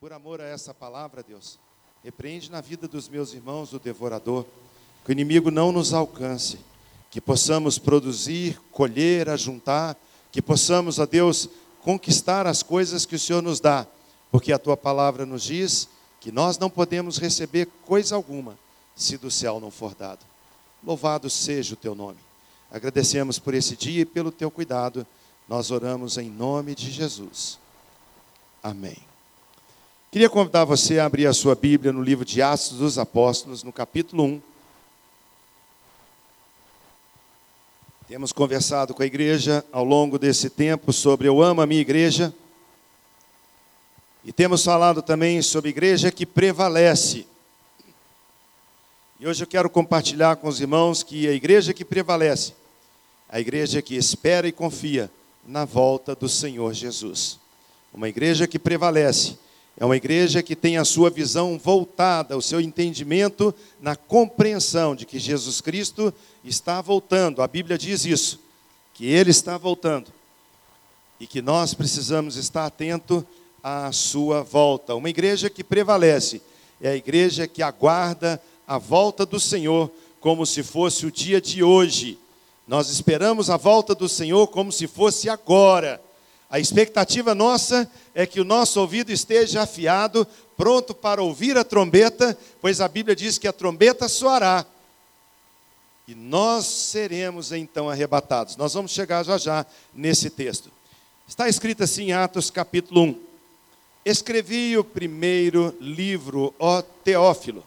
por amor a essa palavra, Deus, repreende na vida dos meus irmãos o devorador, que o inimigo não nos alcance, que possamos produzir, colher, ajuntar, que possamos, a Deus, conquistar as coisas que o Senhor nos dá, porque a tua palavra nos diz que nós não podemos receber coisa alguma se do céu não for dado. Louvado seja o teu nome. Agradecemos por esse dia e pelo teu cuidado. Nós oramos em nome de Jesus. Amém. Queria convidar você a abrir a sua Bíblia no livro de Atos dos Apóstolos, no capítulo 1. Temos conversado com a igreja ao longo desse tempo sobre Eu amo a minha igreja. E temos falado também sobre igreja que prevalece. E hoje eu quero compartilhar com os irmãos que a igreja que prevalece, a igreja que espera e confia na volta do Senhor Jesus. Uma igreja que prevalece, é uma igreja que tem a sua visão voltada, o seu entendimento na compreensão de que Jesus Cristo está voltando. A Bíblia diz isso, que ele está voltando. E que nós precisamos estar atento à sua volta. Uma igreja que prevalece é a igreja que aguarda a volta do Senhor como se fosse o dia de hoje. Nós esperamos a volta do Senhor como se fosse agora. A expectativa nossa é que o nosso ouvido esteja afiado, pronto para ouvir a trombeta, pois a Bíblia diz que a trombeta soará. E nós seremos então arrebatados. Nós vamos chegar já já nesse texto. Está escrito assim em Atos capítulo 1. Escrevi o primeiro livro, ó Teófilo,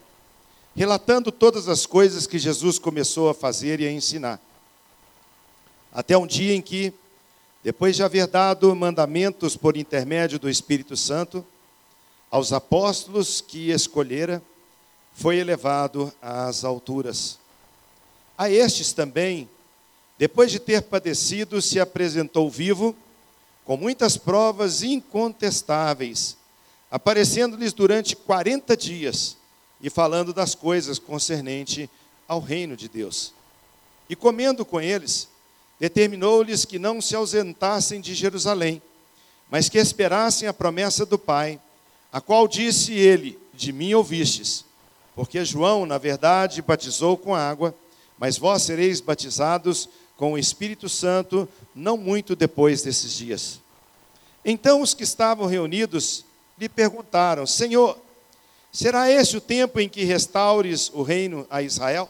relatando todas as coisas que Jesus começou a fazer e a ensinar. Até um dia em que, depois de haver dado mandamentos por intermédio do Espírito Santo, aos apóstolos que escolhera, foi elevado às alturas. A estes também, depois de ter padecido, se apresentou vivo, com muitas provas incontestáveis, aparecendo-lhes durante 40 dias e falando das coisas concernente ao reino de Deus. E comendo com eles, determinou-lhes que não se ausentassem de Jerusalém, mas que esperassem a promessa do Pai, a qual disse ele: De mim ouvistes. Porque João, na verdade, batizou com água, mas vós sereis batizados com o Espírito Santo não muito depois desses dias. Então os que estavam reunidos lhe perguntaram: Senhor, Será esse o tempo em que restaures o reino a Israel?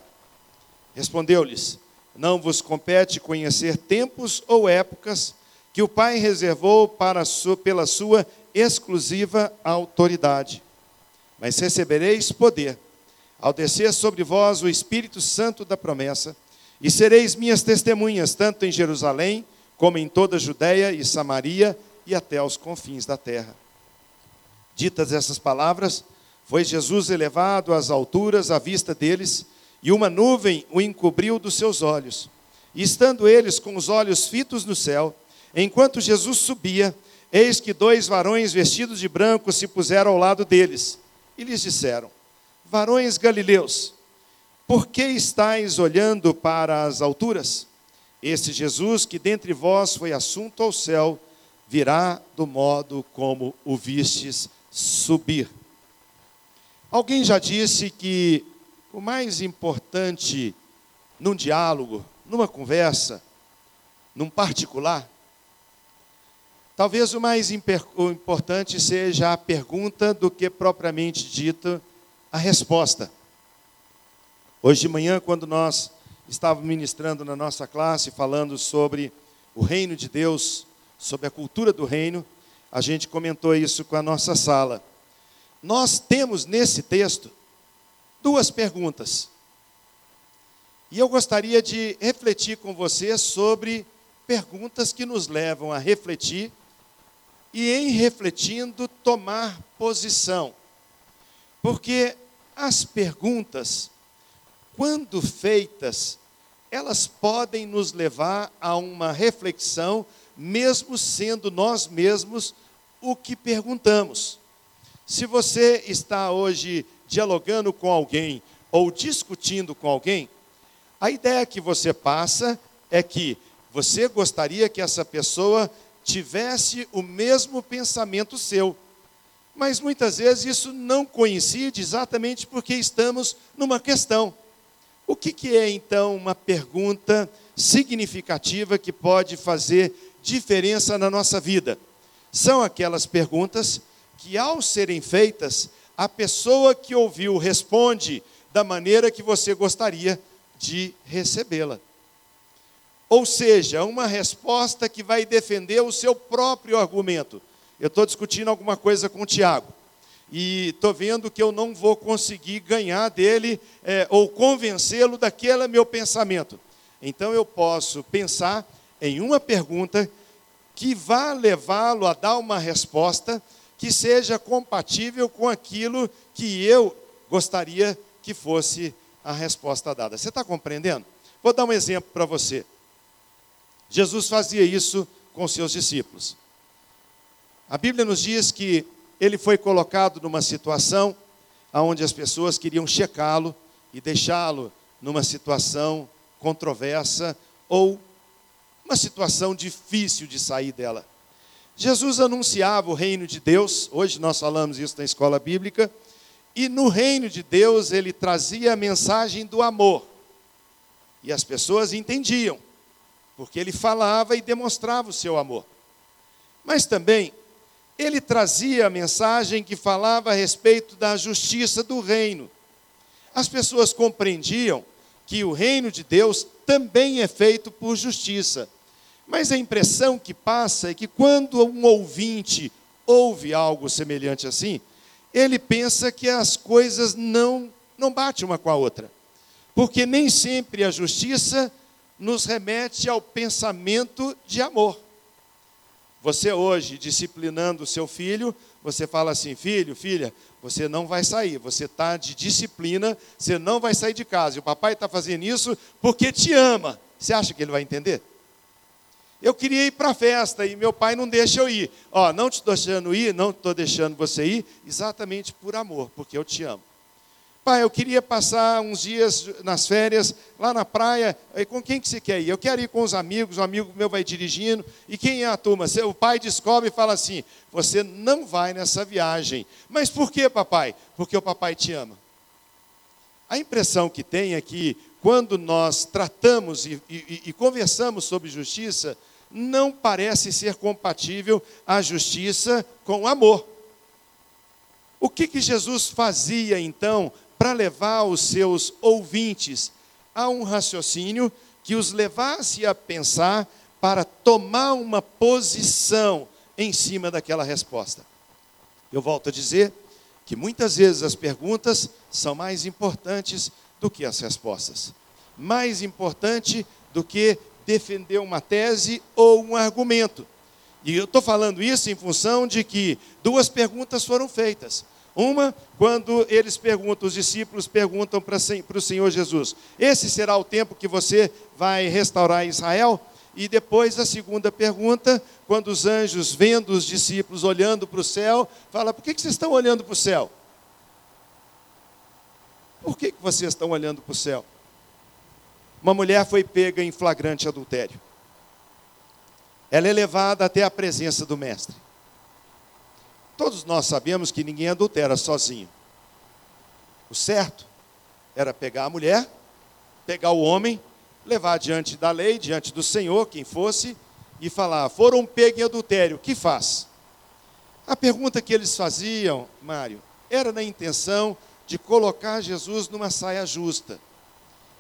Respondeu-lhes: Não vos compete conhecer tempos ou épocas que o Pai reservou para sua, pela sua exclusiva autoridade. Mas recebereis poder ao descer sobre vós o Espírito Santo da promessa, e sereis minhas testemunhas, tanto em Jerusalém, como em toda a Judéia e Samaria e até aos confins da terra. Ditas essas palavras, foi Jesus elevado às alturas à vista deles, e uma nuvem o encobriu dos seus olhos. E estando eles com os olhos fitos no céu, enquanto Jesus subia, eis que dois varões vestidos de branco se puseram ao lado deles, e lhes disseram: Varões galileus, por que estáis olhando para as alturas? Este Jesus, que dentre vós foi assunto ao céu, virá do modo como o vistes subir. Alguém já disse que o mais importante num diálogo, numa conversa, num particular, talvez o mais importante seja a pergunta do que propriamente dita a resposta. Hoje de manhã, quando nós estávamos ministrando na nossa classe, falando sobre o reino de Deus, sobre a cultura do reino, a gente comentou isso com a nossa sala nós temos nesse texto duas perguntas. E eu gostaria de refletir com você sobre perguntas que nos levam a refletir e, em refletindo, tomar posição. Porque as perguntas, quando feitas, elas podem nos levar a uma reflexão, mesmo sendo nós mesmos o que perguntamos. Se você está hoje dialogando com alguém ou discutindo com alguém, a ideia que você passa é que você gostaria que essa pessoa tivesse o mesmo pensamento seu. Mas muitas vezes isso não coincide exatamente porque estamos numa questão. O que, que é então uma pergunta significativa que pode fazer diferença na nossa vida? São aquelas perguntas que, ao serem feitas, a pessoa que ouviu responde da maneira que você gostaria de recebê-la. Ou seja, uma resposta que vai defender o seu próprio argumento. Eu estou discutindo alguma coisa com o Tiago e estou vendo que eu não vou conseguir ganhar dele é, ou convencê-lo daquele meu pensamento. Então eu posso pensar em uma pergunta que vá levá-lo a dar uma resposta que seja compatível com aquilo que eu gostaria que fosse a resposta dada. Você está compreendendo? Vou dar um exemplo para você. Jesus fazia isso com seus discípulos. A Bíblia nos diz que ele foi colocado numa situação onde as pessoas queriam checá-lo e deixá-lo numa situação controversa ou uma situação difícil de sair dela. Jesus anunciava o reino de Deus, hoje nós falamos isso na escola bíblica, e no reino de Deus ele trazia a mensagem do amor. E as pessoas entendiam porque ele falava e demonstrava o seu amor. Mas também ele trazia a mensagem que falava a respeito da justiça do reino. As pessoas compreendiam que o reino de Deus também é feito por justiça. Mas a impressão que passa é que quando um ouvinte ouve algo semelhante assim, ele pensa que as coisas não não batem uma com a outra. Porque nem sempre a justiça nos remete ao pensamento de amor. Você hoje, disciplinando o seu filho, você fala assim: filho, filha, você não vai sair, você está de disciplina, você não vai sair de casa. E o papai está fazendo isso porque te ama. Você acha que ele vai entender? Eu queria ir para a festa e meu pai não deixa eu ir. Ó, não te estou deixando ir, não estou deixando você ir, exatamente por amor, porque eu te amo. Pai, eu queria passar uns dias nas férias lá na praia. E com quem que você quer ir? Eu quero ir com os amigos, um amigo meu vai dirigindo. E quem é a turma? O pai descobre e fala assim: Você não vai nessa viagem. Mas por que, papai? Porque o papai te ama. A impressão que tem é que quando nós tratamos e, e, e conversamos sobre justiça, não parece ser compatível a justiça com o amor. O que, que Jesus fazia então para levar os seus ouvintes a um raciocínio que os levasse a pensar para tomar uma posição em cima daquela resposta. Eu volto a dizer que muitas vezes as perguntas são mais importantes do que as respostas. Mais importante do que defender uma tese ou um argumento. E eu estou falando isso em função de que duas perguntas foram feitas. Uma, quando eles perguntam, os discípulos perguntam para o Senhor Jesus: Esse será o tempo que você vai restaurar Israel? E depois a segunda pergunta, quando os anjos, vendo os discípulos olhando para o céu, fala: Por que, que vocês estão olhando para o céu? Por que, que vocês estão olhando para o céu? Uma mulher foi pega em flagrante adultério. Ela é levada até a presença do Mestre. Todos nós sabemos que ninguém adultera sozinho. O certo era pegar a mulher, pegar o homem, levar diante da lei, diante do Senhor, quem fosse, e falar: foram pegos em adultério, o que faz? A pergunta que eles faziam, Mário, era na intenção de colocar Jesus numa saia justa,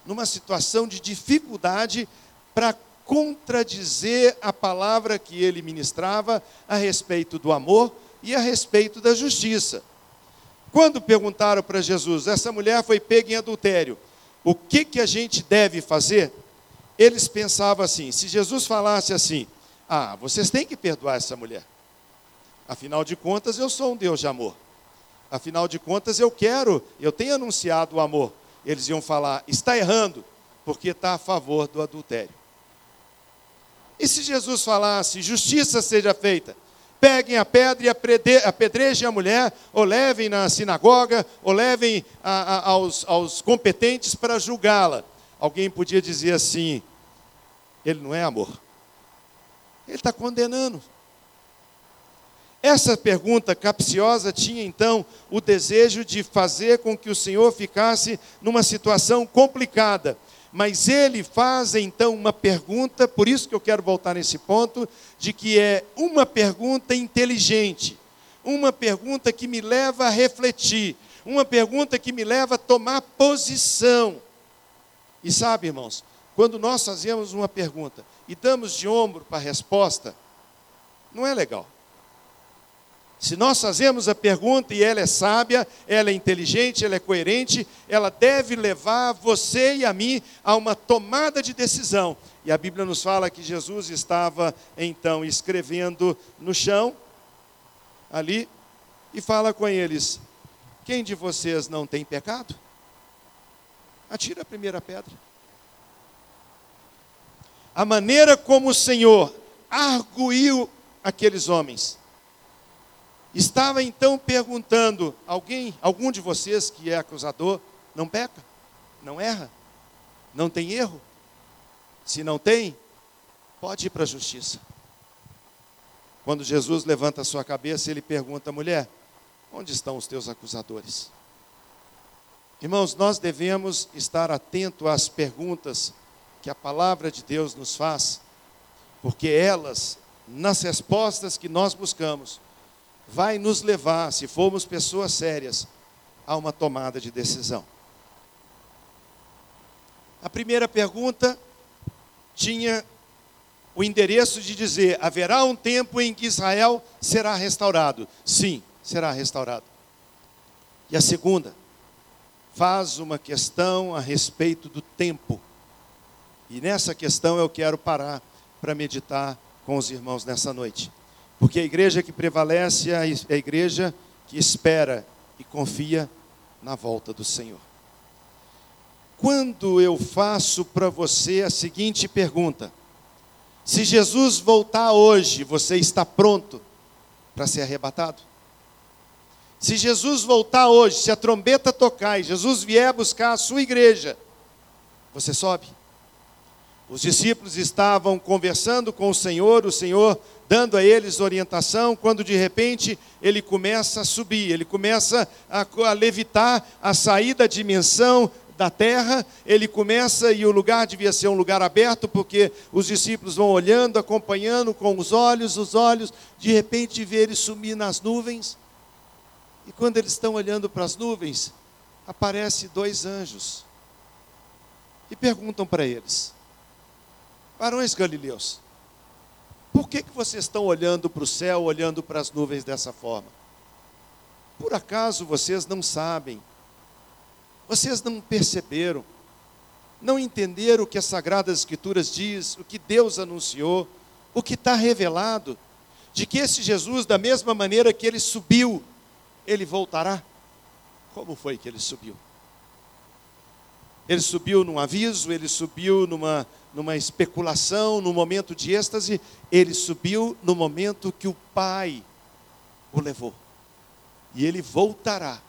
numa situação de dificuldade para contradizer a palavra que ele ministrava a respeito do amor, e a respeito da justiça. Quando perguntaram para Jesus, essa mulher foi pega em adultério, o que, que a gente deve fazer? Eles pensavam assim: se Jesus falasse assim, ah, vocês têm que perdoar essa mulher. Afinal de contas, eu sou um Deus de amor. Afinal de contas, eu quero, eu tenho anunciado o amor. Eles iam falar: está errando, porque está a favor do adultério. E se Jesus falasse: justiça seja feita, peguem a pedra e apedrejem a mulher, ou levem na sinagoga, ou levem a, a, aos, aos competentes para julgá-la. Alguém podia dizer assim: ele não é amor, ele está condenando. Essa pergunta capciosa tinha então o desejo de fazer com que o Senhor ficasse numa situação complicada. Mas ele faz então uma pergunta, por isso que eu quero voltar nesse ponto, de que é uma pergunta inteligente, uma pergunta que me leva a refletir, uma pergunta que me leva a tomar posição. E sabe, irmãos, quando nós fazemos uma pergunta e damos de ombro para a resposta, não é legal. Se nós fazemos a pergunta e ela é sábia, ela é inteligente, ela é coerente, ela deve levar você e a mim a uma tomada de decisão. E a Bíblia nos fala que Jesus estava então escrevendo no chão, ali, e fala com eles: Quem de vocês não tem pecado? Atira a primeira pedra. A maneira como o Senhor arguiu aqueles homens Estava então perguntando: alguém, algum de vocês que é acusador, não peca? Não erra? Não tem erro? Se não tem, pode ir para a justiça. Quando Jesus levanta a sua cabeça, ele pergunta: mulher, onde estão os teus acusadores? Irmãos, nós devemos estar atento às perguntas que a palavra de Deus nos faz, porque elas, nas respostas que nós buscamos, vai nos levar, se formos pessoas sérias, a uma tomada de decisão. A primeira pergunta tinha o endereço de dizer: haverá um tempo em que Israel será restaurado? Sim, será restaurado. E a segunda faz uma questão a respeito do tempo. E nessa questão eu quero parar para meditar com os irmãos nessa noite. Porque a igreja que prevalece é a igreja que espera e confia na volta do Senhor. Quando eu faço para você a seguinte pergunta: se Jesus voltar hoje, você está pronto para ser arrebatado? Se Jesus voltar hoje, se a trombeta tocar e Jesus vier buscar a sua igreja, você sobe? Os discípulos estavam conversando com o Senhor, o Senhor dando a eles orientação, quando de repente ele começa a subir, ele começa a, a levitar, a sair da dimensão da terra, ele começa, e o lugar devia ser um lugar aberto, porque os discípulos vão olhando, acompanhando com os olhos, os olhos, de repente vê ele sumir nas nuvens, e quando eles estão olhando para as nuvens, aparecem dois anjos, e perguntam para eles, varões galileus, por que, que vocês estão olhando para o céu, olhando para as nuvens dessa forma? Por acaso vocês não sabem, vocês não perceberam, não entenderam o que as Sagradas Escrituras diz, o que Deus anunciou, o que está revelado, de que esse Jesus, da mesma maneira que ele subiu, ele voltará? Como foi que ele subiu? Ele subiu num aviso, ele subiu numa, numa especulação, num momento de êxtase, ele subiu no momento que o Pai o levou. E ele voltará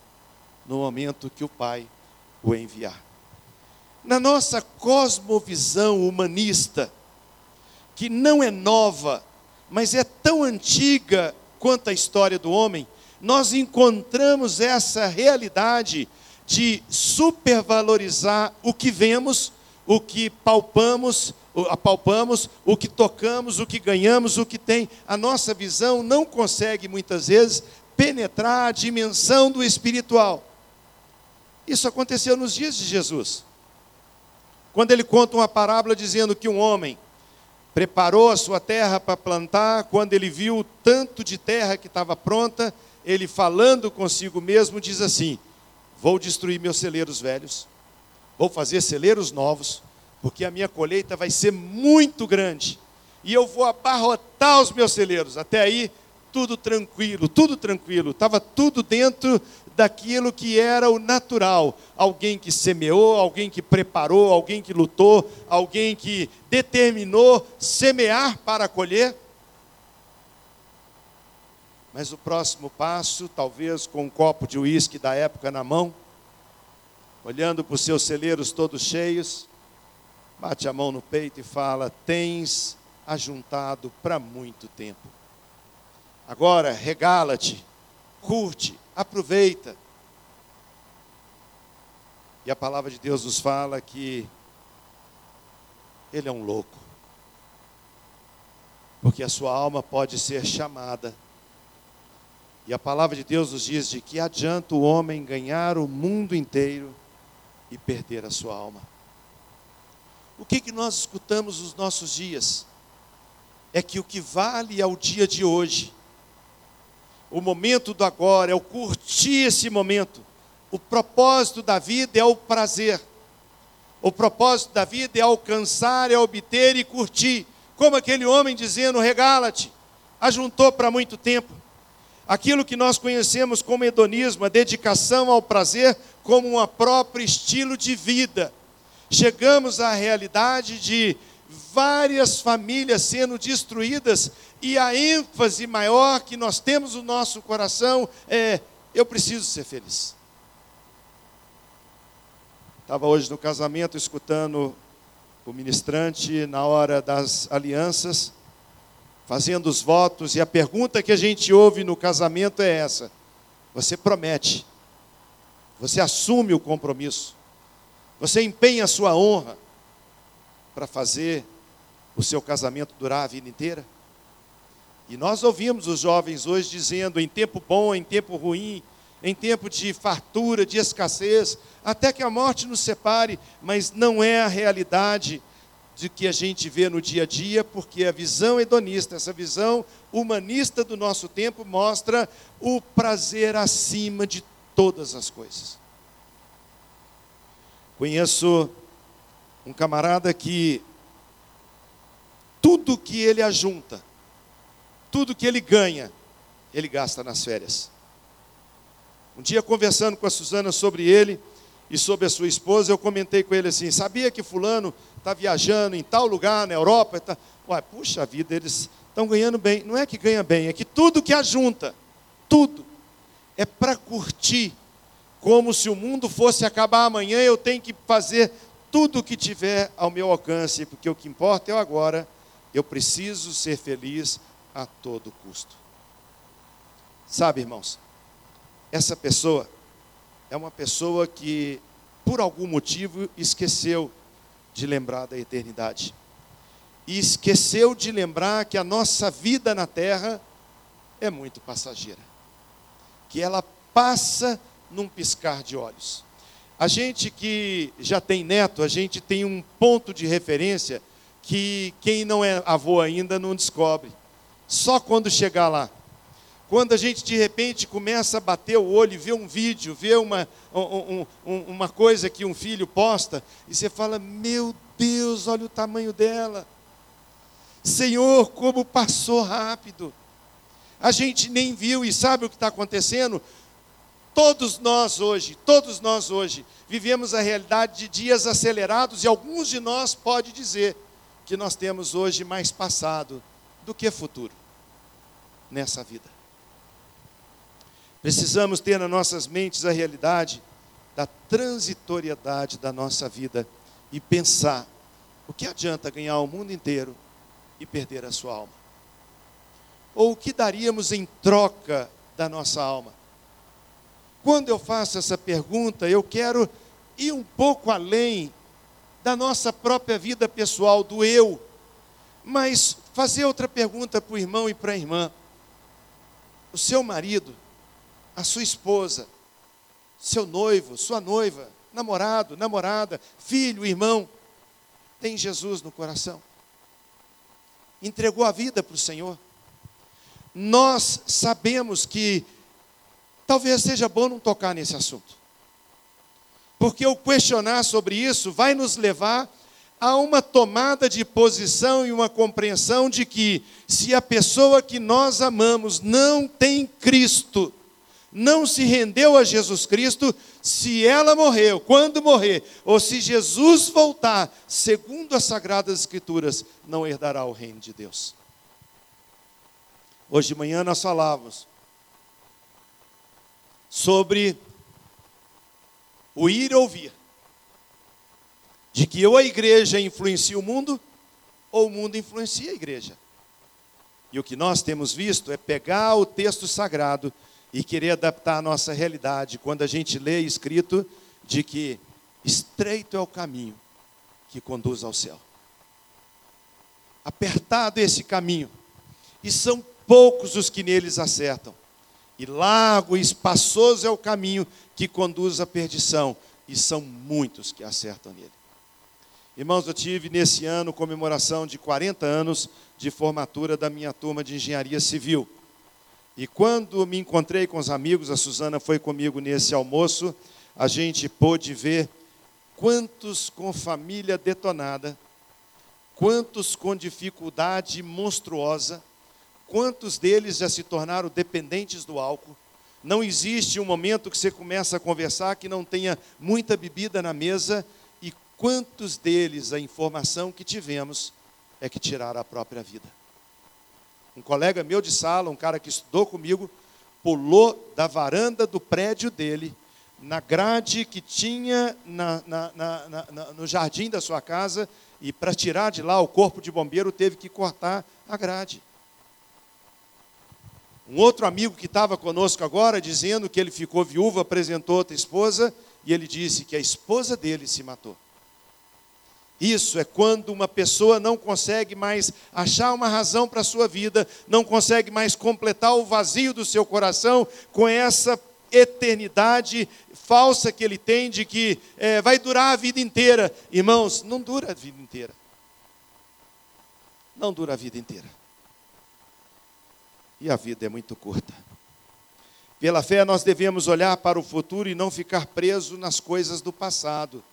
no momento que o Pai o enviar. Na nossa cosmovisão humanista, que não é nova, mas é tão antiga quanto a história do homem, nós encontramos essa realidade de supervalorizar o que vemos, o que palpamos, apalpamos, o que tocamos, o que ganhamos, o que tem. A nossa visão não consegue muitas vezes penetrar a dimensão do espiritual. Isso aconteceu nos dias de Jesus. Quando ele conta uma parábola dizendo que um homem preparou a sua terra para plantar, quando ele viu o tanto de terra que estava pronta, ele falando consigo mesmo diz assim: Vou destruir meus celeiros velhos, vou fazer celeiros novos, porque a minha colheita vai ser muito grande. E eu vou abarrotar os meus celeiros. Até aí, tudo tranquilo, tudo tranquilo. Estava tudo dentro daquilo que era o natural. Alguém que semeou, alguém que preparou, alguém que lutou, alguém que determinou semear para colher. Mas o próximo passo, talvez com um copo de uísque da época na mão, olhando para os seus celeiros todos cheios, bate a mão no peito e fala: Tens ajuntado para muito tempo. Agora, regala-te, curte, aproveita. E a palavra de Deus nos fala que ele é um louco. Porque a sua alma pode ser chamada. E a palavra de Deus nos diz de que adianta o homem ganhar o mundo inteiro e perder a sua alma. O que, que nós escutamos nos nossos dias? É que o que vale é o dia de hoje. O momento do agora, é o curtir esse momento. O propósito da vida é o prazer. O propósito da vida é alcançar, é obter e curtir. Como aquele homem dizendo: regala-te. Ajuntou para muito tempo. Aquilo que nós conhecemos como hedonismo, a dedicação ao prazer como um próprio estilo de vida. Chegamos à realidade de várias famílias sendo destruídas e a ênfase maior que nós temos no nosso coração é: eu preciso ser feliz. Estava hoje no casamento escutando o ministrante na hora das alianças, fazendo os votos, e a pergunta que a gente ouve no casamento é essa: você promete, você assume o compromisso, você empenha a sua honra para fazer o seu casamento durar a vida inteira? E nós ouvimos os jovens hoje dizendo, em tempo bom, em tempo ruim, em tempo de fartura, de escassez, até que a morte nos separe, mas não é a realidade de que a gente vê no dia a dia, porque a visão hedonista, essa visão humanista do nosso tempo, mostra o prazer acima de todas as coisas. Conheço um camarada que tudo que ele ajunta, tudo que ele ganha, ele gasta nas férias. Um dia, conversando com a Suzana sobre ele e sobre a sua esposa, eu comentei com ele assim: sabia que Fulano está viajando em tal lugar na Europa? Tá... Uai, puxa vida, eles estão ganhando bem. Não é que ganha bem, é que tudo que ajunta, tudo, é para curtir. Como se o mundo fosse acabar amanhã, eu tenho que fazer tudo o que tiver ao meu alcance, porque o que importa é o agora. Eu preciso ser feliz a todo custo. Sabe, irmãos, essa pessoa é uma pessoa que, por algum motivo, esqueceu de lembrar da eternidade. E esqueceu de lembrar que a nossa vida na terra é muito passageira. Que ela passa num piscar de olhos. A gente que já tem neto, a gente tem um ponto de referência que quem não é avô ainda não descobre. Só quando chegar lá. Quando a gente de repente começa a bater o olho e vê um vídeo, vê uma, um, um, uma coisa que um filho posta, e você fala: Meu Deus, olha o tamanho dela. Senhor, como passou rápido. A gente nem viu e sabe o que está acontecendo? Todos nós hoje, todos nós hoje, vivemos a realidade de dias acelerados e alguns de nós pode dizer que nós temos hoje mais passado do que futuro nessa vida. Precisamos ter nas nossas mentes a realidade da transitoriedade da nossa vida e pensar: o que adianta ganhar o mundo inteiro e perder a sua alma? Ou o que daríamos em troca da nossa alma? Quando eu faço essa pergunta, eu quero ir um pouco além da nossa própria vida pessoal, do eu, mas fazer outra pergunta para o irmão e para a irmã o seu marido, a sua esposa, seu noivo, sua noiva, namorado, namorada, filho, irmão, tem Jesus no coração. Entregou a vida para o Senhor. Nós sabemos que talvez seja bom não tocar nesse assunto. Porque o questionar sobre isso vai nos levar há uma tomada de posição e uma compreensão de que, se a pessoa que nós amamos não tem Cristo, não se rendeu a Jesus Cristo, se ela morreu, quando morrer, ou se Jesus voltar, segundo as Sagradas Escrituras, não herdará o reino de Deus. Hoje de manhã nós falávamos sobre o ir ouvir de que ou a igreja influencia o mundo, ou o mundo influencia a igreja. E o que nós temos visto é pegar o texto sagrado e querer adaptar a nossa realidade quando a gente lê escrito de que estreito é o caminho que conduz ao céu. Apertado é esse caminho, e são poucos os que neles acertam. E largo e espaçoso é o caminho que conduz à perdição, e são muitos que acertam nele. Irmãos, eu tive nesse ano comemoração de 40 anos de formatura da minha turma de engenharia civil. E quando me encontrei com os amigos, a Suzana foi comigo nesse almoço, a gente pôde ver quantos com família detonada, quantos com dificuldade monstruosa, quantos deles já se tornaram dependentes do álcool. Não existe um momento que você começa a conversar que não tenha muita bebida na mesa, e quantos deles a informação que tivemos é que tiraram a própria vida. Um colega meu de sala, um cara que estudou comigo, pulou da varanda do prédio dele, na grade que tinha na, na, na, no jardim da sua casa, e para tirar de lá o corpo de bombeiro teve que cortar a grade. Um outro amigo que estava conosco agora, dizendo que ele ficou viúvo, apresentou outra esposa, e ele disse que a esposa dele se matou. Isso é quando uma pessoa não consegue mais achar uma razão para a sua vida, não consegue mais completar o vazio do seu coração com essa eternidade falsa que ele tem de que é, vai durar a vida inteira. Irmãos, não dura a vida inteira. Não dura a vida inteira. E a vida é muito curta. Pela fé, nós devemos olhar para o futuro e não ficar preso nas coisas do passado.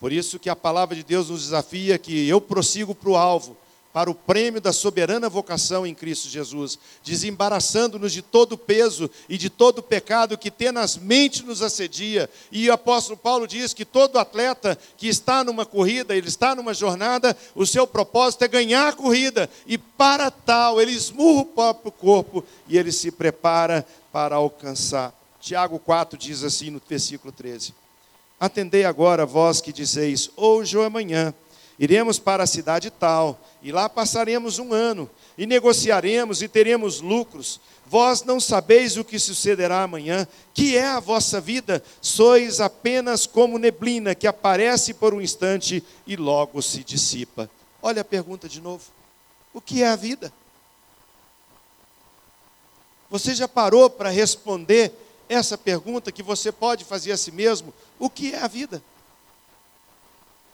Por isso que a palavra de Deus nos desafia que eu prossigo para o alvo, para o prêmio da soberana vocação em Cristo Jesus, desembaraçando-nos de todo o peso e de todo o pecado que tenazmente nos assedia. E o apóstolo Paulo diz que todo atleta que está numa corrida, ele está numa jornada, o seu propósito é ganhar a corrida, e para tal ele esmurra o próprio corpo e ele se prepara para alcançar. Tiago 4 diz assim no versículo 13. Atendei agora, vós que dizeis, hoje ou amanhã, iremos para a cidade tal, e lá passaremos um ano, e negociaremos e teremos lucros. Vós não sabeis o que sucederá amanhã, que é a vossa vida, sois apenas como neblina que aparece por um instante e logo se dissipa. Olha a pergunta de novo: o que é a vida? Você já parou para responder essa pergunta que você pode fazer a si mesmo: o que é a vida?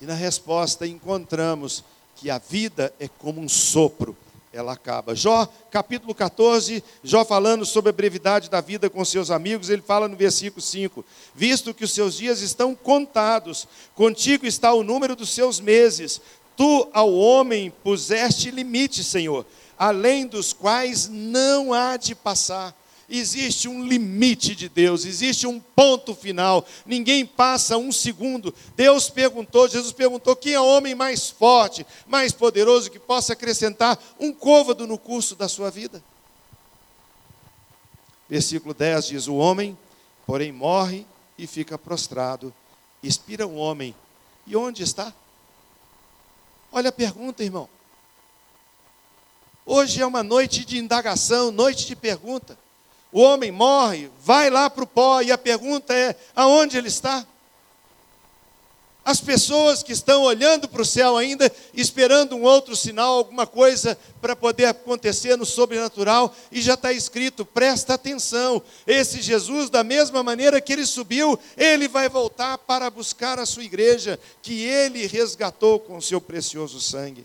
E na resposta encontramos que a vida é como um sopro, ela acaba. Jó, capítulo 14, Jó falando sobre a brevidade da vida com seus amigos, ele fala no versículo 5: Visto que os seus dias estão contados, contigo está o número dos seus meses, tu ao homem puseste limite, Senhor, além dos quais não há de passar existe um limite de Deus, existe um ponto final. Ninguém passa um segundo. Deus perguntou, Jesus perguntou: quem é o homem mais forte, mais poderoso que possa acrescentar um côvado no curso da sua vida? Versículo 10 diz: O homem, porém, morre e fica prostrado. Expira o homem. E onde está? Olha a pergunta, irmão. Hoje é uma noite de indagação, noite de pergunta o homem morre, vai lá para o pó, e a pergunta é: aonde ele está? As pessoas que estão olhando para o céu ainda, esperando um outro sinal, alguma coisa para poder acontecer no sobrenatural, e já está escrito: presta atenção, esse Jesus, da mesma maneira que ele subiu, ele vai voltar para buscar a sua igreja, que ele resgatou com seu precioso sangue.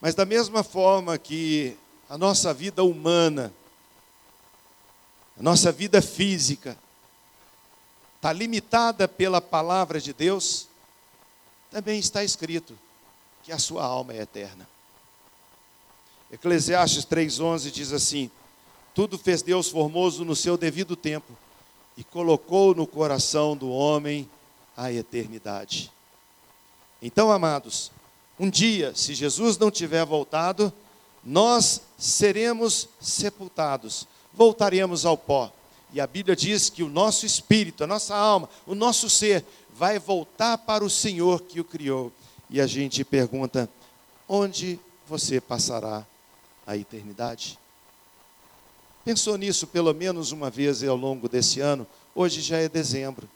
Mas da mesma forma que a nossa vida humana, a nossa vida física, está limitada pela palavra de Deus, também está escrito que a sua alma é eterna. Eclesiastes 3,11 diz assim: Tudo fez Deus formoso no seu devido tempo e colocou no coração do homem a eternidade. Então, amados, um dia, se Jesus não tiver voltado, nós seremos sepultados, voltaremos ao pó. E a Bíblia diz que o nosso espírito, a nossa alma, o nosso ser vai voltar para o Senhor que o criou. E a gente pergunta: onde você passará a eternidade? Pensou nisso pelo menos uma vez ao longo desse ano? Hoje já é dezembro.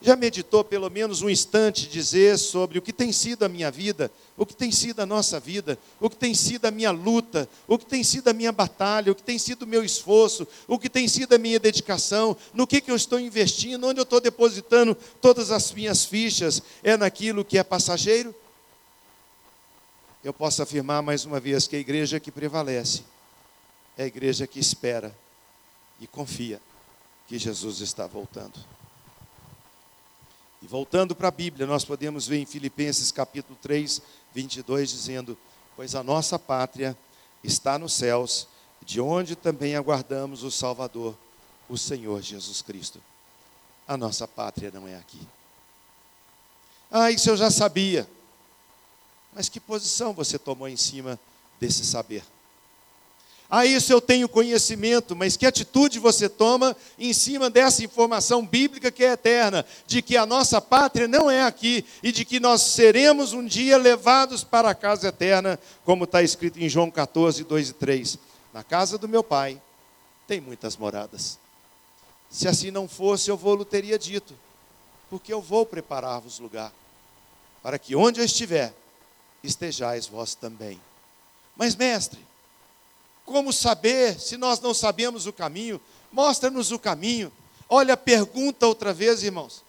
Já meditou pelo menos um instante dizer sobre o que tem sido a minha vida, o que tem sido a nossa vida, o que tem sido a minha luta, o que tem sido a minha batalha, o que tem sido o meu esforço, o que tem sido a minha dedicação, no que, que eu estou investindo, onde eu estou depositando todas as minhas fichas, é naquilo que é passageiro? Eu posso afirmar mais uma vez que a igreja que prevalece é a igreja que espera e confia que Jesus está voltando. E voltando para a Bíblia, nós podemos ver em Filipenses capítulo 3, 22, dizendo: Pois a nossa pátria está nos céus, de onde também aguardamos o Salvador, o Senhor Jesus Cristo. A nossa pátria não é aqui. Ah, isso eu já sabia. Mas que posição você tomou em cima desse saber? Ah, isso eu tenho conhecimento, mas que atitude você toma em cima dessa informação bíblica que é eterna, de que a nossa pátria não é aqui e de que nós seremos um dia levados para a casa eterna, como está escrito em João 14, 2 e 3. Na casa do meu pai tem muitas moradas. Se assim não fosse, eu vou-lhe teria dito, porque eu vou preparar-vos lugar, para que onde eu estiver, estejais vós também. Mas, mestre, como saber se nós não sabemos o caminho? Mostra-nos o caminho. Olha pergunta outra vez, irmãos.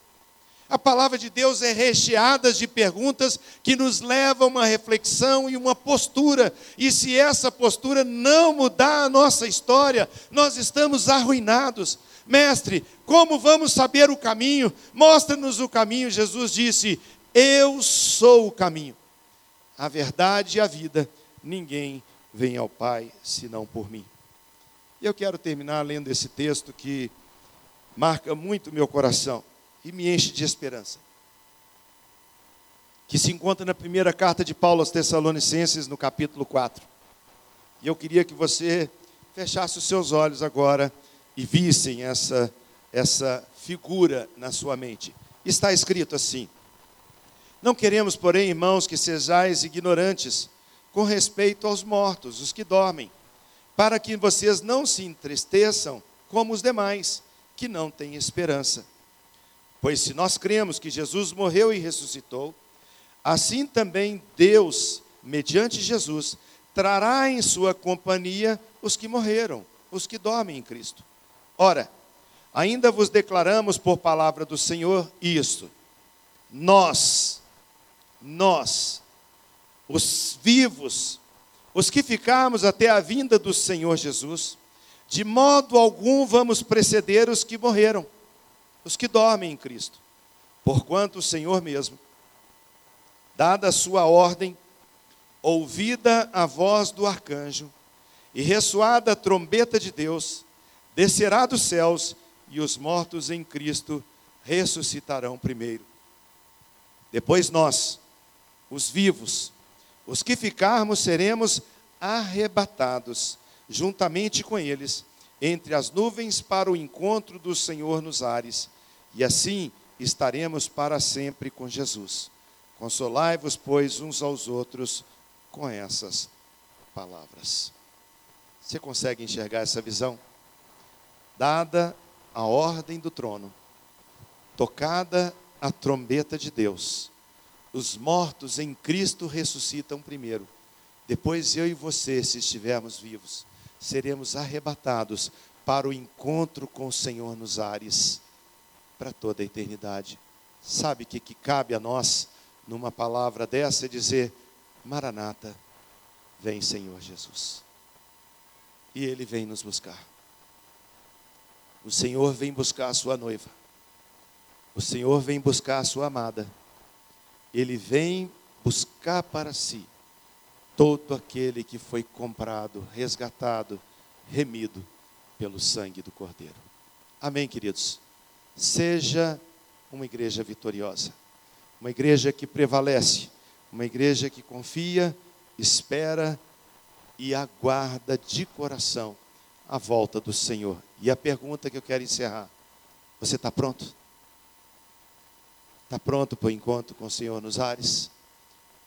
A palavra de Deus é recheada de perguntas que nos levam a uma reflexão e uma postura. E se essa postura não mudar a nossa história, nós estamos arruinados. Mestre, como vamos saber o caminho? Mostra-nos o caminho. Jesus disse: Eu sou o caminho, a verdade e a vida. Ninguém vem ao Pai senão por mim. E eu quero terminar lendo esse texto que marca muito meu coração e me enche de esperança. Que se encontra na primeira carta de Paulo aos Tessalonicenses, no capítulo 4. E eu queria que você fechasse os seus olhos agora e vissem essa, essa figura na sua mente. Está escrito assim: Não queremos, porém, irmãos, que sejais ignorantes com respeito aos mortos, os que dormem, para que vocês não se entristeçam como os demais, que não têm esperança. Pois se nós cremos que Jesus morreu e ressuscitou, assim também Deus, mediante Jesus, trará em sua companhia os que morreram, os que dormem em Cristo. Ora, ainda vos declaramos por palavra do Senhor isto: nós, nós, os vivos, os que ficarmos até a vinda do Senhor Jesus, de modo algum vamos preceder os que morreram, os que dormem em Cristo. Porquanto o Senhor mesmo, dada a sua ordem, ouvida a voz do arcanjo e ressoada a trombeta de Deus, descerá dos céus e os mortos em Cristo ressuscitarão primeiro. Depois nós, os vivos, os que ficarmos seremos arrebatados, juntamente com eles, entre as nuvens para o encontro do Senhor nos ares, e assim estaremos para sempre com Jesus. Consolai-vos, pois, uns aos outros com essas palavras. Você consegue enxergar essa visão? Dada a ordem do trono, tocada a trombeta de Deus, os mortos em Cristo ressuscitam primeiro. Depois eu e você, se estivermos vivos, seremos arrebatados para o encontro com o Senhor nos ares para toda a eternidade. Sabe que, que cabe a nós numa palavra dessa é dizer: Maranata, vem Senhor Jesus. E Ele vem nos buscar. O Senhor vem buscar a sua noiva. O Senhor vem buscar a sua amada ele vem buscar para si todo aquele que foi comprado, resgatado, remido pelo sangue do Cordeiro. Amém, queridos? Seja uma igreja vitoriosa, uma igreja que prevalece, uma igreja que confia, espera e aguarda de coração a volta do Senhor. E a pergunta que eu quero encerrar: você está pronto? Está pronto para o encontro com o Senhor nos ares?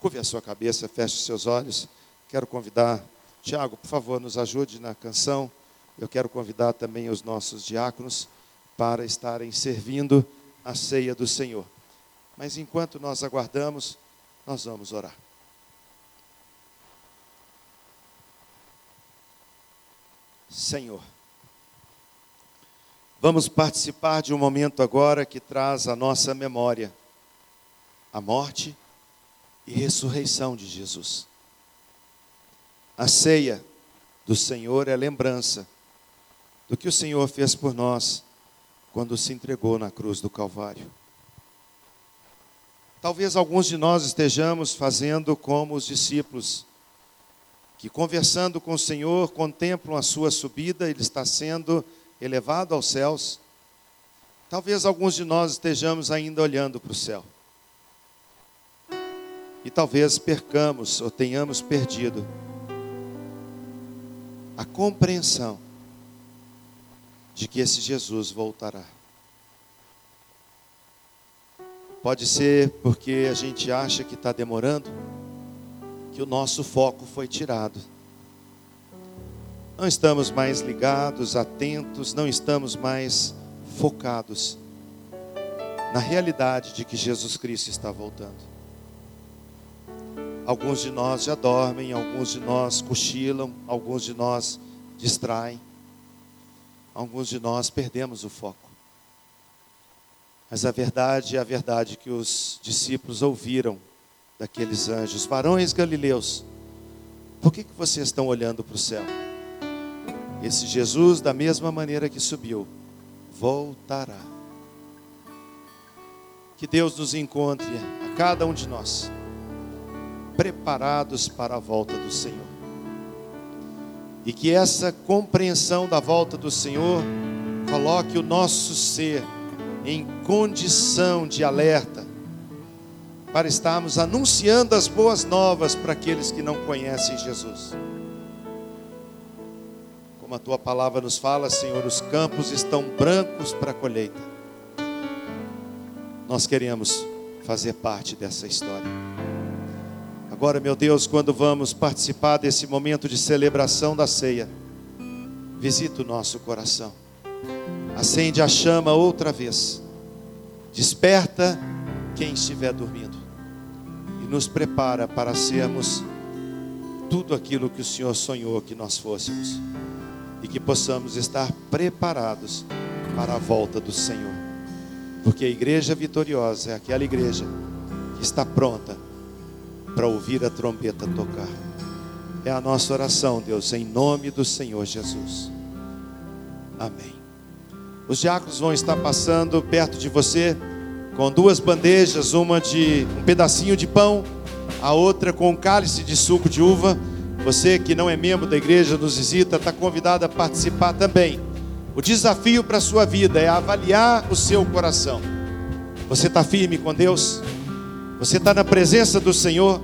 Curve a sua cabeça, feche os seus olhos. Quero convidar, Tiago, por favor, nos ajude na canção. Eu quero convidar também os nossos diáconos para estarem servindo a ceia do Senhor. Mas enquanto nós aguardamos, nós vamos orar. Senhor, vamos participar de um momento agora que traz à nossa memória a morte e ressurreição de Jesus. A ceia do Senhor é lembrança do que o Senhor fez por nós quando se entregou na cruz do Calvário. Talvez alguns de nós estejamos fazendo como os discípulos, que conversando com o Senhor contemplam a sua subida, ele está sendo elevado aos céus. Talvez alguns de nós estejamos ainda olhando para o céu. E talvez percamos ou tenhamos perdido a compreensão de que esse Jesus voltará. Pode ser porque a gente acha que está demorando, que o nosso foco foi tirado. Não estamos mais ligados, atentos, não estamos mais focados na realidade de que Jesus Cristo está voltando. Alguns de nós já dormem, alguns de nós cochilam, alguns de nós distraem, alguns de nós perdemos o foco. Mas a verdade é a verdade que os discípulos ouviram daqueles anjos, varões galileus. Por que, que vocês estão olhando para o céu? Esse Jesus, da mesma maneira que subiu, voltará. Que Deus nos encontre a cada um de nós, preparados para a volta do Senhor. E que essa compreensão da volta do Senhor coloque o nosso ser em condição de alerta, para estarmos anunciando as boas novas para aqueles que não conhecem Jesus. Como a tua palavra nos fala, Senhor, os campos estão brancos para a colheita. Nós queremos fazer parte dessa história. Agora, meu Deus, quando vamos participar desse momento de celebração da ceia, visita o nosso coração acende a chama outra vez, desperta quem estiver dormindo e nos prepara para sermos tudo aquilo que o Senhor sonhou que nós fôssemos e que possamos estar preparados para a volta do Senhor, porque a igreja vitoriosa é aquela igreja que está pronta para ouvir a trombeta tocar. É a nossa oração, Deus, em nome do Senhor Jesus. Amém. Os diáconos vão estar passando perto de você com duas bandejas, uma de um pedacinho de pão, a outra com um cálice de suco de uva. Você que não é membro da igreja, nos visita, está convidado a participar também. O desafio para a sua vida é avaliar o seu coração. Você está firme com Deus? Você está na presença do Senhor?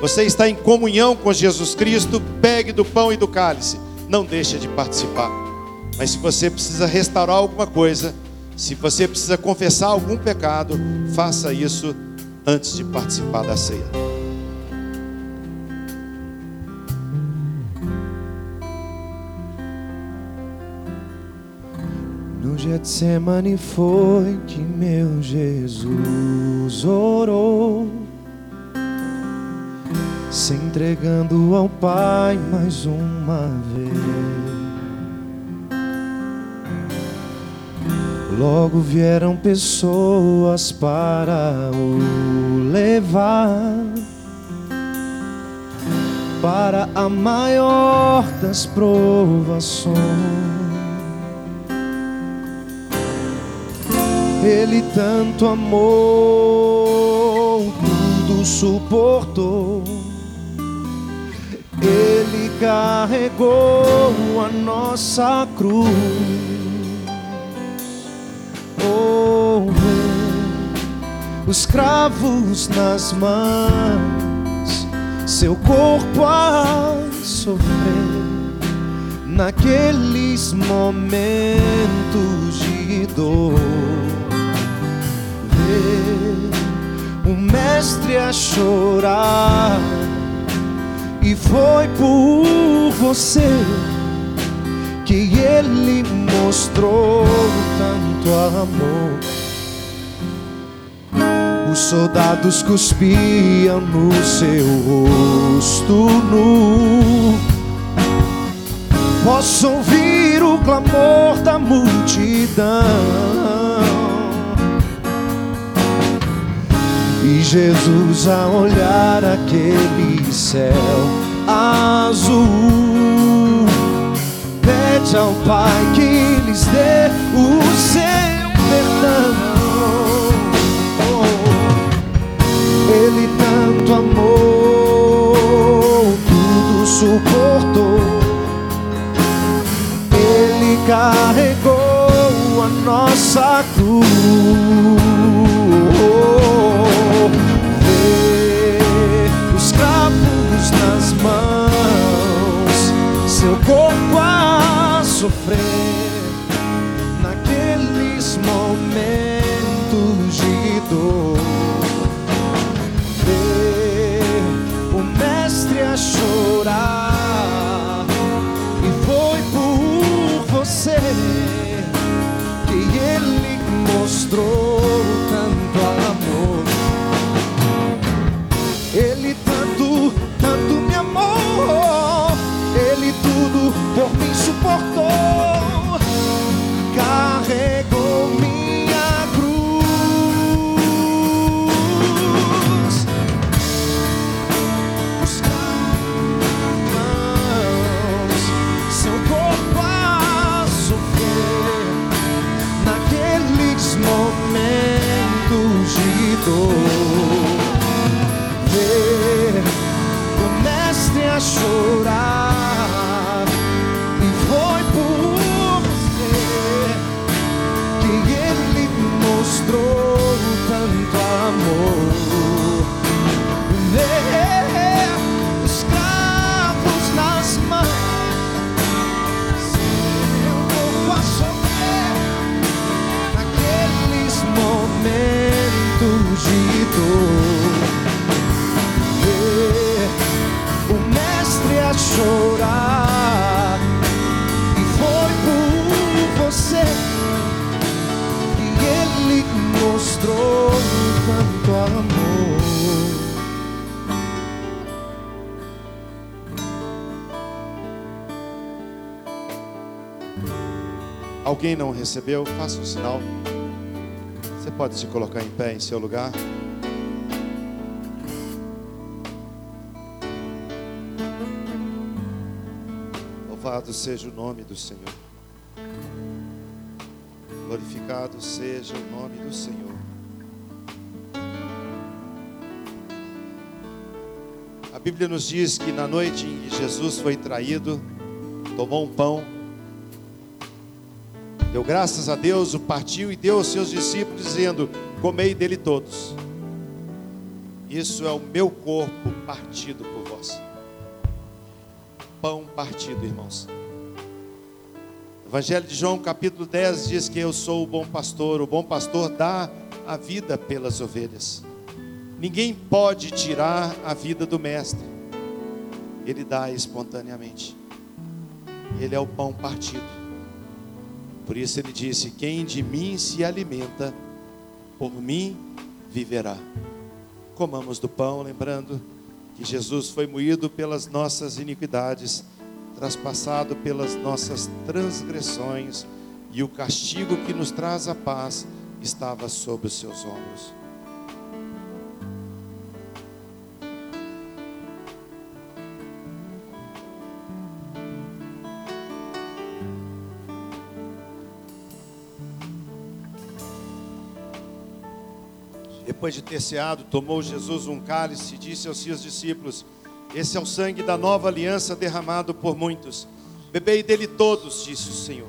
Você está em comunhão com Jesus Cristo? Pegue do pão e do cálice. Não deixe de participar. Mas se você precisa restaurar alguma coisa, se você precisa confessar algum pecado, faça isso antes de participar da ceia. Getsemane foi que meu Jesus orou, se entregando ao Pai mais uma vez. Logo vieram pessoas para o levar para a maior das provações. Ele tanto amou, tudo suportou. Ele carregou a nossa cruz os cravos nas mãos, seu corpo a sofrer naqueles momentos de dor. O mestre a chorar. E foi por você que ele mostrou tanto amor. Os soldados cuspiam no seu rosto nu. Posso ouvir o clamor da multidão. E Jesus a olhar aquele céu azul pede ao Pai que lhes dê o seu perdão. Ele tanto amou, tudo suportou. Ele carregou a nossa cruz. Nas mãos, seu corpo a sofrer Alguém não recebeu? Faça um sinal. Você pode se colocar em pé em seu lugar. Louvado seja o nome do Senhor. Glorificado seja o nome do Senhor. A Bíblia nos diz que na noite em que Jesus foi traído, tomou um pão, deu graças a Deus, o partiu e deu aos seus discípulos, dizendo: Comei dele todos. Isso é o meu corpo partido por vós. Pão partido, irmãos. Evangelho de João, capítulo 10, diz que eu sou o bom pastor. O bom pastor dá a vida pelas ovelhas. Ninguém pode tirar a vida do mestre. Ele dá espontaneamente. Ele é o pão partido. Por isso ele disse: Quem de mim se alimenta, por mim viverá. Comamos do pão, lembrando que Jesus foi moído pelas nossas iniquidades, traspassado pelas nossas transgressões, e o castigo que nos traz a paz estava sobre os seus ombros. Depois de ter ceado, tomou Jesus um cálice e disse aos seus discípulos: Esse é o sangue da nova aliança derramado por muitos. Bebei dele todos, disse o Senhor.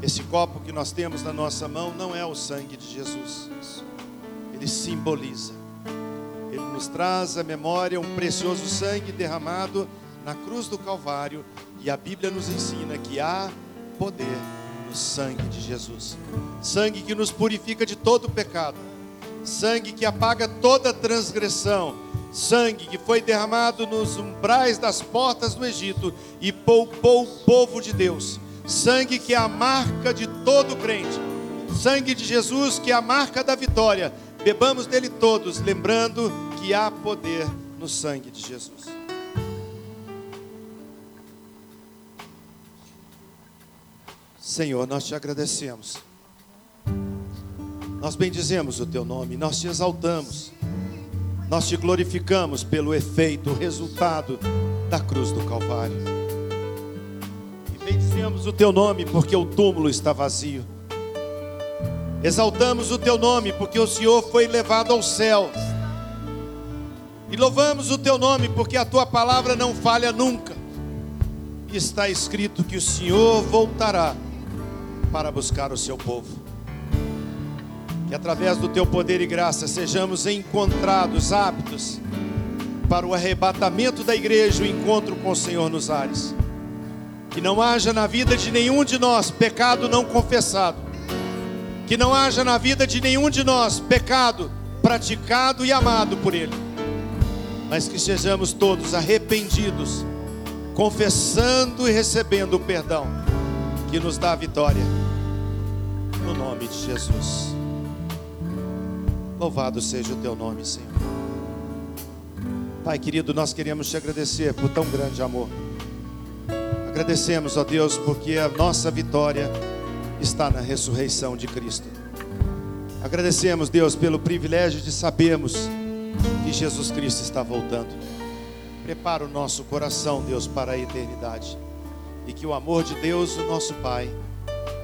Esse copo que nós temos na nossa mão não é o sangue de Jesus. Ele simboliza. Ele nos traz à memória um precioso sangue derramado na cruz do Calvário. E a Bíblia nos ensina que há poder no sangue de Jesus. Sangue que nos purifica de todo pecado. sangue que apaga toda transgressão, sangue que foi derramado nos umbrais das portas do Egito e poupou o povo de Deus, sangue que é a marca de todo crente, sangue de Jesus que é a marca da vitória. Bebamos dele todos, lembrando que há poder no sangue de Jesus. Senhor, nós te agradecemos. Nós bendizemos o teu nome, nós te exaltamos. Nós te glorificamos pelo efeito, o resultado da cruz do Calvário. E bendizemos o teu nome porque o túmulo está vazio. Exaltamos o teu nome porque o Senhor foi levado ao céu. E louvamos o teu nome porque a tua palavra não falha nunca. Está escrito que o Senhor voltará para buscar o seu povo. Que através do teu poder e graça sejamos encontrados aptos para o arrebatamento da igreja, o encontro com o Senhor nos ares. Que não haja na vida de nenhum de nós pecado não confessado. Que não haja na vida de nenhum de nós pecado praticado e amado por Ele. Mas que sejamos todos arrependidos, confessando e recebendo o perdão que nos dá a vitória no nome de Jesus. Louvado seja o teu nome, Senhor. Pai querido, nós queremos te agradecer por tão grande amor. Agradecemos, ó Deus, porque a nossa vitória está na ressurreição de Cristo. Agradecemos, Deus, pelo privilégio de sabermos que Jesus Cristo está voltando. Prepara o nosso coração, Deus, para a eternidade. E que o amor de Deus, o nosso Pai,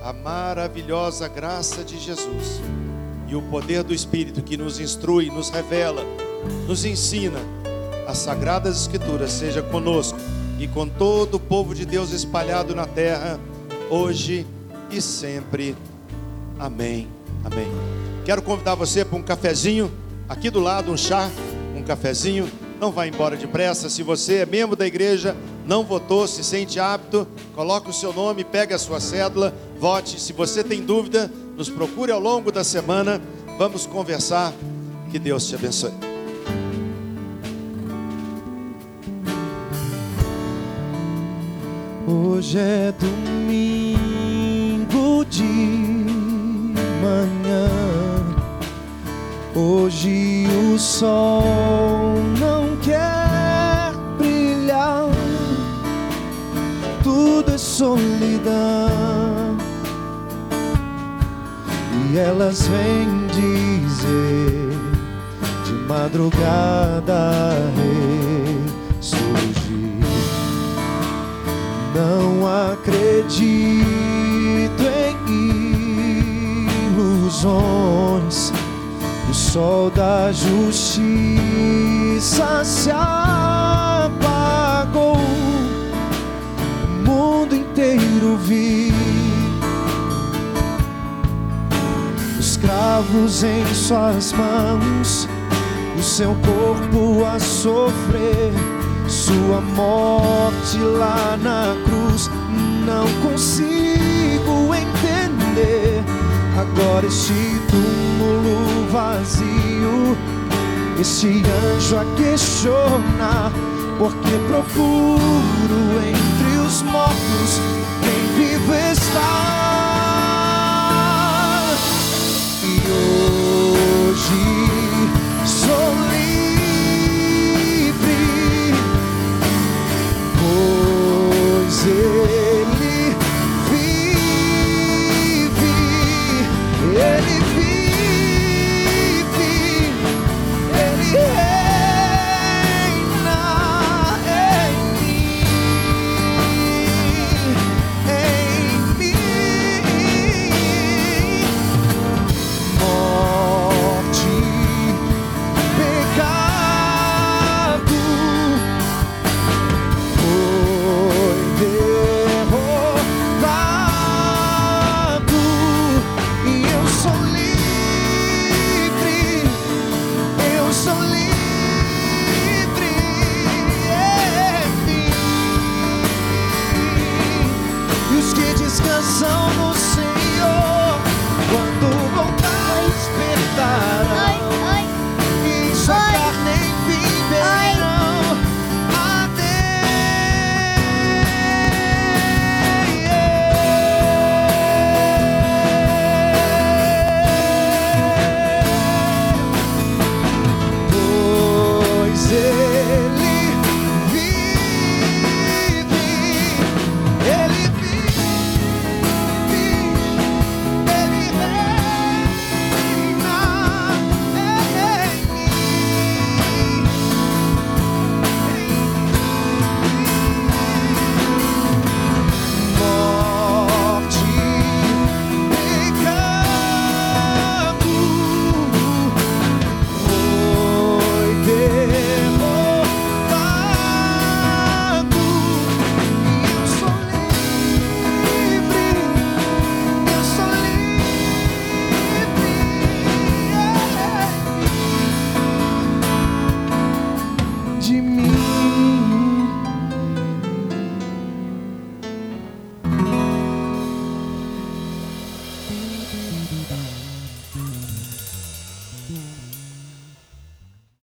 a maravilhosa graça de Jesus e o poder do Espírito que nos instrui, nos revela, nos ensina as sagradas Escrituras, seja conosco e com todo o povo de Deus espalhado na terra, hoje e sempre. Amém. Amém. Quero convidar você para um cafezinho, aqui do lado, um chá, um cafezinho. Não vá embora depressa. Se você é membro da igreja, não votou, se sente apto, coloque o seu nome, pegue a sua cédula, vote. Se você tem dúvida, nos procure ao longo da semana. Vamos conversar. Que Deus te abençoe. Hoje é domingo de manhã. Hoje o sol solidão. E elas vêm dizer de madrugada ressurgir. Não acredito em ilusões. O sol da justiça se apagou. O mundo inteiro viu os cravos em suas mãos, o seu corpo a sofrer sua morte lá na cruz. Não consigo entender agora este túmulo vazio. Este anjo a questionar, porque procuro entre os mortos que